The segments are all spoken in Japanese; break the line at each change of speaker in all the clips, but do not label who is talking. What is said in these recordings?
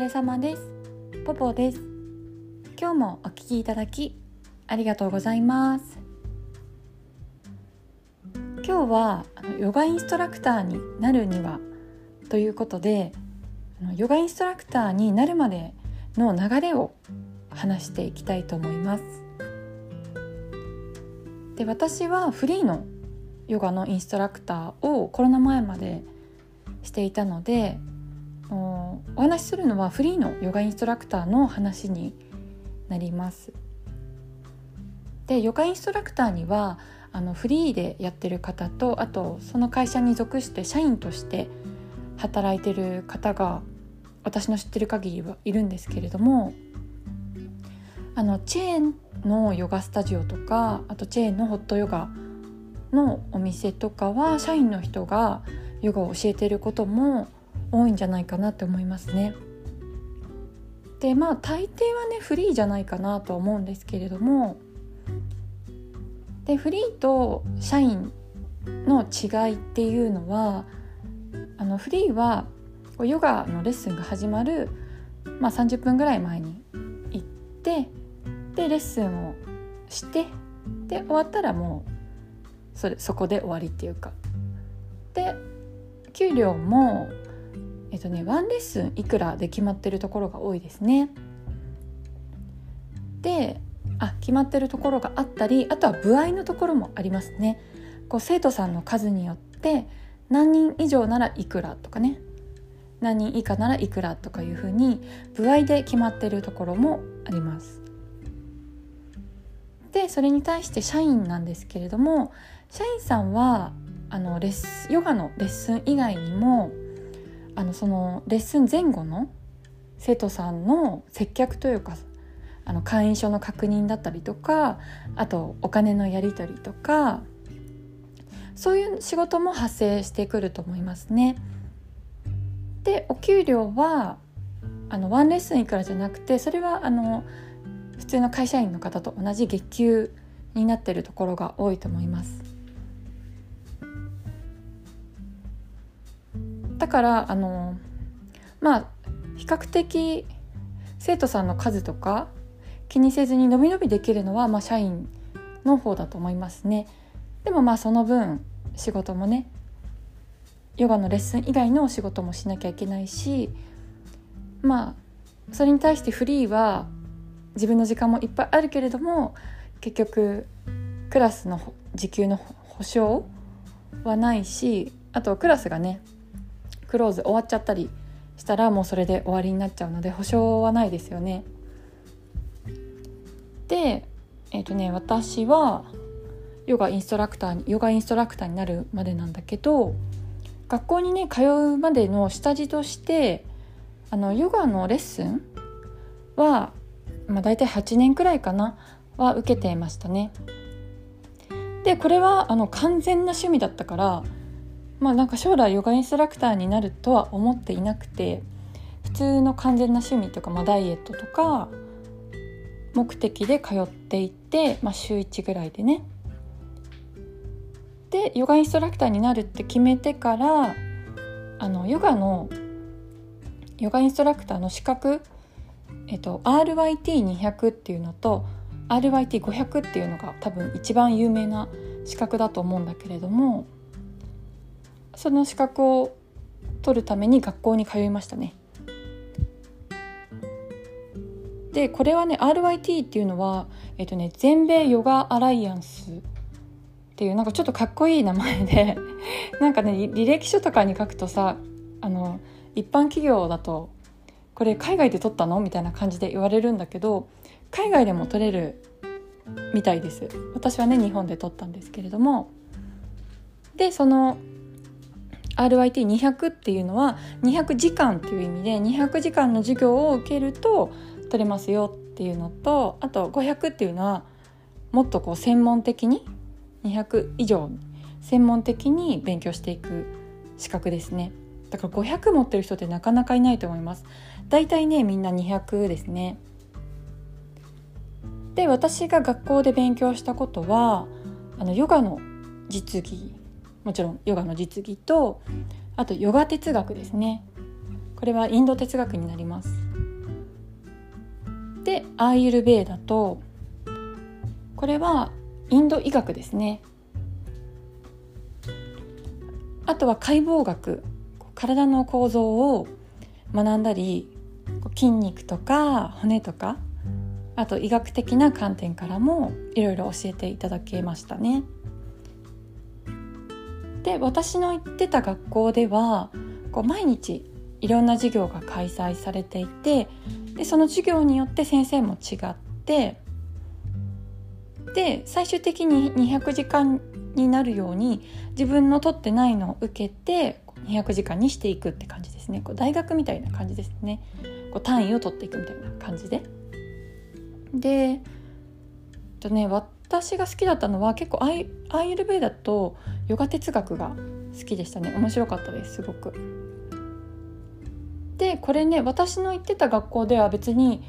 れ様です。ポポです。今日もお聞きいただきありがとうございます。今日はヨガインストラクターになるにはということでヨガインストラクターになるまでの流れを話していきたいと思います。で私はフリーのヨガのインストラクターをコロナ前までしていたのでお話しするのはフリーのヨガインストラクターの話になります。でヨガインストラクターにはあのフリーでやってる方とあとその会社に属して社員として働いてる方が私の知ってる限りはいるんですけれどもあのチェーンのヨガスタジオとかあとチェーンのホットヨガのお店とかは社員の人がヨガを教えてることも多いんじゃないかなって思いますね。でまあ大抵はねフリーじゃないかなとは思うんですけれどもでフリーと社員の違いっていうのはあのフリーはヨガのレッスンが始まる、まあ、30分ぐらい前に行ってでレッスンをしてで終わったらもうそれそこで終わりっていうかで給料もえっとねワンレッスンいくらで決まってるところが多いですね。であ決まってるところがあったりあとは部合のところもありますね。こう生徒さんの数によって何人以上ならいくらとかね何人以下ならいくらとかいうふうに部合で決まってるところもあります。でそれに対して社員なんですけれども社員さんはあのレッスヨガのレッスン以外にもあのそのレッスン前後の生徒さんの接客というかあの会員証の確認だったりとかあとお金のやり取りとかそういう仕事も発生してくると思いますね。でお給料はあのワンレッスンいくらじゃなくてそれはあの普通の会社員の方と同じ月給になってるところが多いと思います。だからあのまあ比較的生徒さんの数とか気にせずに伸び伸びできるのは、まあ、社員の方だと思いますね。でもまあその分仕事もねヨガのレッスン以外のお仕事もしなきゃいけないしまあそれに対してフリーは自分の時間もいっぱいあるけれども結局クラスの時給の保証はないしあとクラスがねクローズ終わっちゃったりしたらもうそれで終わりになっちゃうので保証はないですよね。でえっ、ー、とね私はヨガインストラクターにヨガインストラクターになるまでなんだけど学校にね通うまでの下地としてあのヨガのレッスンは、まあ、大体8年くらいかなは受けていましたね。でこれはあの完全な趣味だったからまあなんか将来ヨガインストラクターになるとは思っていなくて普通の完全な趣味とか、まあ、ダイエットとか目的で通っていって、まあ、週1ぐらいでね。でヨガインストラクターになるって決めてからあのヨガのヨガインストラクターの資格、えっと、RYT200 っていうのと RYT500 っていうのが多分一番有名な資格だと思うんだけれどもその資格を取るために学校に通いましたね。でこれはね RYT っていうのは、えっとね、全米ヨガアライアンスっていうなんかちょっとかっこいい名前で なんかね履歴書とかに書くとさあの一般企業だとこれ海外で取ったの？みたいな感じで言われるんだけど海外でも取れるみたいです。私はね日本で取ったんですけれども。でその RYT200 っていうのは200時間っていう意味で200時間の授業を受けると取れますよっていうのとあと500っていうのはもっとこう専門的に200以上専門的に勉強していく資格ですね。だから500持ってる人ってなかなかいないと思います。だいたいねみんな200ですね。で私が学校で勉強したことはあのヨガの実技もちろんヨガの実技とあとヨガ哲学ですね。これはインド哲学になります。でアーユルベーダとこれはインド医学ですね。あとは解剖学体の構造を学んだり筋肉とか骨とかあと医学的な観点からもいろいろ教えていただけましたね。で私の行ってた学校ではこう毎日いろんな授業が開催されていてでその授業によって先生も違ってで最終的に200時間になるように自分の取ってないのを受けて200時間にしていくって感じですね。こう大学みたいな感じですね。こう単位を取っていくみたいな感じで。でとね私が好きだったのは結構アイアイルベーダとヨガ哲学が好きでしたね。面白かったですすごく。でこれね私の行ってた学校では別に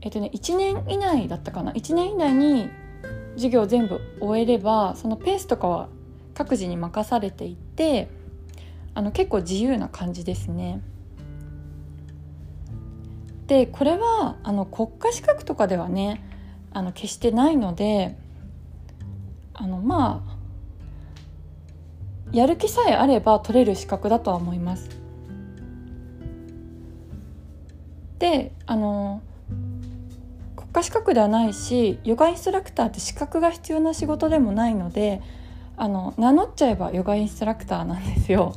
えっとね1年以内だったかな。1年以内に授業全部終えればそのペースとかは各自に任されていてあの結構自由な感じですね。でこれはあの国家資格とかではねあの決してないのであのまあやる気さえあれば取れる資格だとは思います。であの国家資格ではないしヨガインストラクターって資格が必要な仕事でもないのであの名乗っちゃえばヨガインストラクターなんですよ。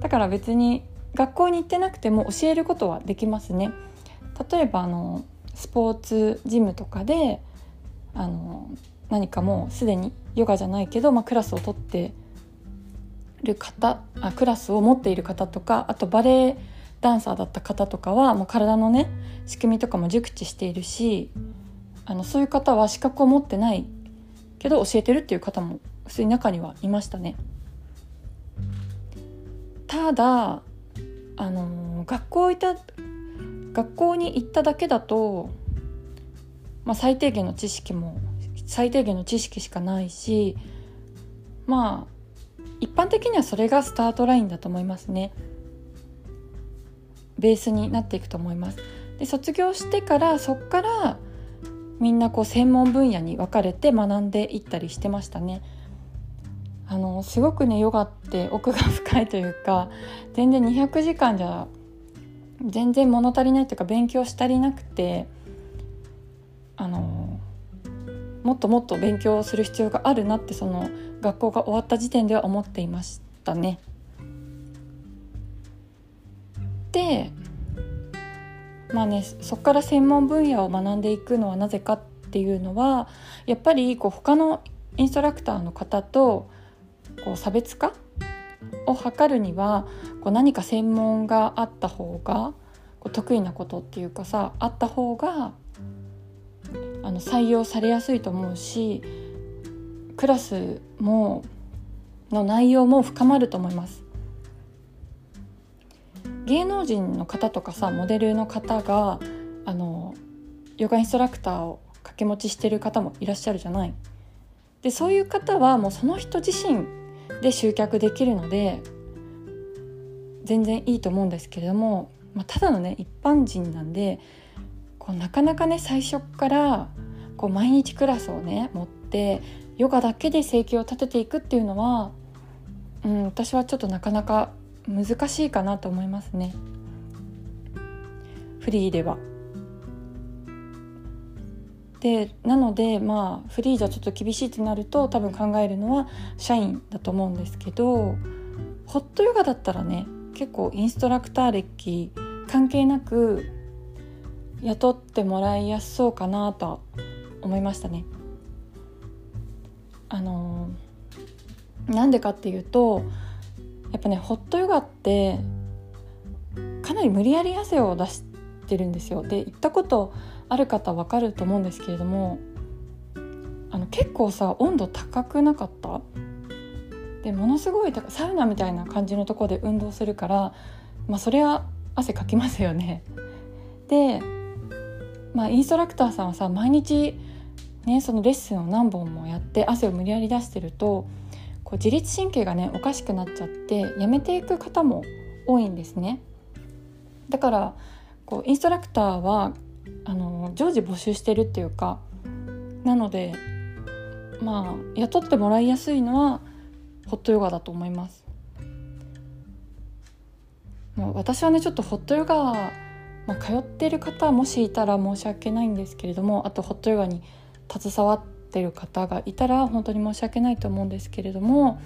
だから別に学校に行ってなくても教えることはできますね。例えばあのスポーツジムとかであの何かもうすでにヨガじゃないけど、まあ、クラスを取ってる方あクラスを持っている方とかあとバレエダンサーだった方とかはもう体のね仕組みとかも熟知しているしあのそういう方は資格を持ってないけど教えてるっていう方も普通に中にはいましたね。ただあの学校いた学校に行っただけだと、まあ、最低限の知識も最低限の知識しかないしまあ一般的にはそれがスタートラインだと思いますね。ベースになっていくと思います。で卒業してからそっからみんなこう専門分野に分かれて学んでいったりしてましたね。あのすごくねヨガって奥が深いというか全然200時間じゃ全然物足りないというか勉強し足りなくてあのもっともっと勉強する必要があるなってその学校が終わった時点では思っていましたね。でまあねそこから専門分野を学んでいくのはなぜかっていうのはやっぱりこう他のインストラクターの方とこう差別化を図るにはこう何か専門があった方がこう得意なことっていうかさあった方があの採用されやすいと思うしクラスもの内容も深まると思います。芸能人の方とかさモデルの方があのヨガインストラクターを掛け持ちしてる方もいらっしゃるじゃない。でそういう方はもうその人自身で集客できるので全然いいと思うんですけれども、まあ、ただのね一般人なんでこうなかなかね最初からこう毎日クラスをね持ってヨガだけで生計を立てていくっていうのは、うん、私はちょっとなかなか難しいかなと思いますねフリーでは。でなのでまあフリーじゃちょっと厳しいってなると多分考えるのは社員だと思うんですけどホットヨガだったらね結構インストラクター歴関係なく雇ってもらいやすそうかなとは思いましたね。あのなんでかっていうとやっぱねホットヨガってかなり無理やり汗を出してるんですよ。で行ったことある方わかると思うんですけれどもあの結構さ温度高くなかった？でものすごいサウナみたいな感じのとこで運動するから、まあ、それは汗かきますよね。で、まあ、インストラクターさんはさ毎日、ね、そのレッスンを何本もやって汗を無理やり出してるとこう自律神経がねおかしくなっちゃってやめていく方も多いんですね。だからこうインストラクターはあの常時募集してるっていうかなのでまあ雇ってもらいやすいのはホットヨガだと思います。もう私はねちょっとホットヨガ、まあ、通ってる方もしいたら申し訳ないんですけれどもあとホットヨガに携わってる方がいたら本当に申し訳ないと思うんですけれども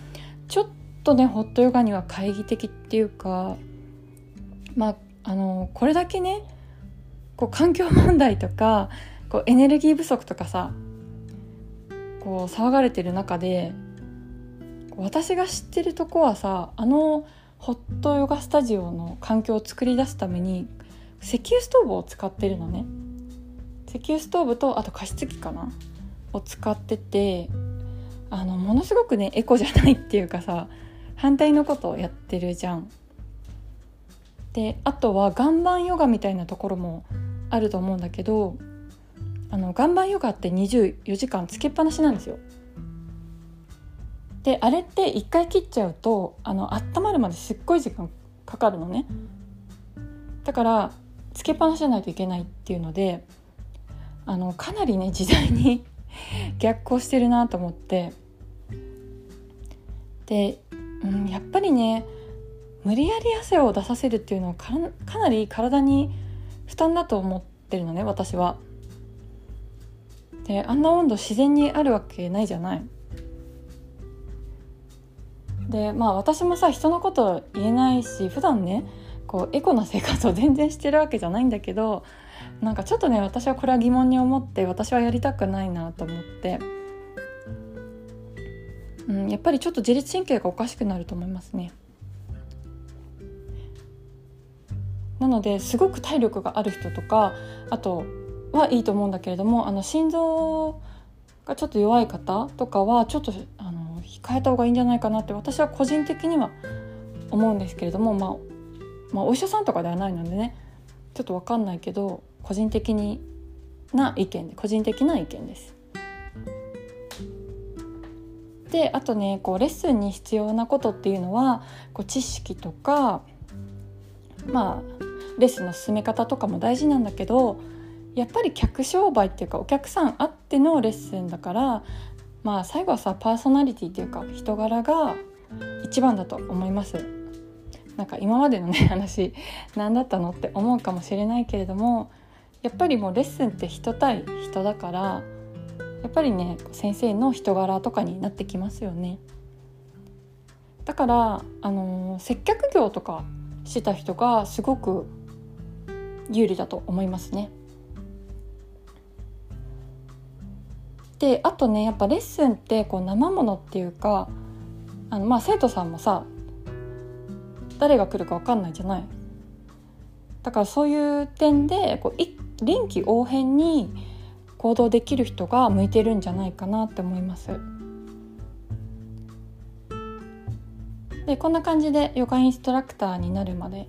ちょっとねホットヨガには懐疑的っていうかまああのこれだけねこう環境問題とかこうエネルギー不足とかさこう騒がれてる中で私が知ってるとこはさあのホットヨガスタジオの環境を作り出すために石油ストーブを使ってるのね石油ストーブとあと加湿器かな？を使っててあのものすごくねエコじゃないっていうかさ反対のことをやってるじゃん。であとは岩盤ヨガみたいなところもあると思うんだけどあの岩盤ヨガって24時間つけっぱなしなんですよ。であれって1回切っちゃうとあの温まるまですっごい時間かかるのね。だからつけっぱなしじゃないといけないっていうのであのかなりね時代に 逆行してるなと思ってで、うん、やっぱりね無理やり汗を出させるっていうのはかかなり体に負担だと思ってるのね私は。であんな温度自然にあるわけないじゃない。でまあ私もさ人のこと言えないし普段ねこうエコな生活を 全然してるわけじゃないんだけどなんかちょっとね私はこれは疑問に思って私はやりたくないなと思って、うん、やっぱりちょっと自律神経がおかしくなると思いますね。なのですごく体力がある人とかあとはいいと思うんだけれどもあの心臓がちょっと弱い方とかはちょっとあの控えた方がいいんじゃないかなって私は個人的には思うんですけれども、まあ、まあお医者さんとかではないのでねちょっと分かんないけど個人的にな意見で個人的な意見です。であとねこうレッスンに必要なことっていうのはこう知識とかまあレッスンの進め方とかも大事なんだけどやっぱり客商売っていうかお客さんあってのレッスンだからまあ最後はさパーソナリティっていうか人柄が一番だと思います。なんか今までのね 話何だったのって思うかもしれないけれどもやっぱりもうレッスンって人対人だからやっぱりね先生の人柄とかになってきますよね。だからあの、接客業とかしてた人がすごく有利だと思いますね。であとねやっぱレッスンってこう生ものっていうかあのまあ生徒さんもさ誰が来るか分かんないじゃないだからそういう点でこう臨機応変に行動できる人が向いてるんじゃないかなって思います。でこんな感じでヨガインストラクターになるまで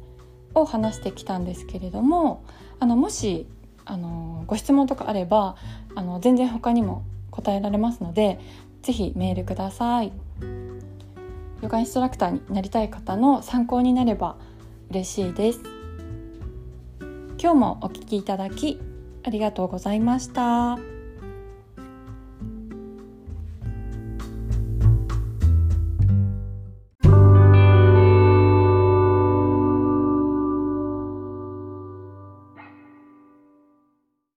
を話してきたんですけれどもあのもしあのご質問とかあればあの全然他にも答えられますので是非メールください。ヨガインストラクターになりたい方の参考になれば嬉しいです。今日もお聴きいただきありがとうございました。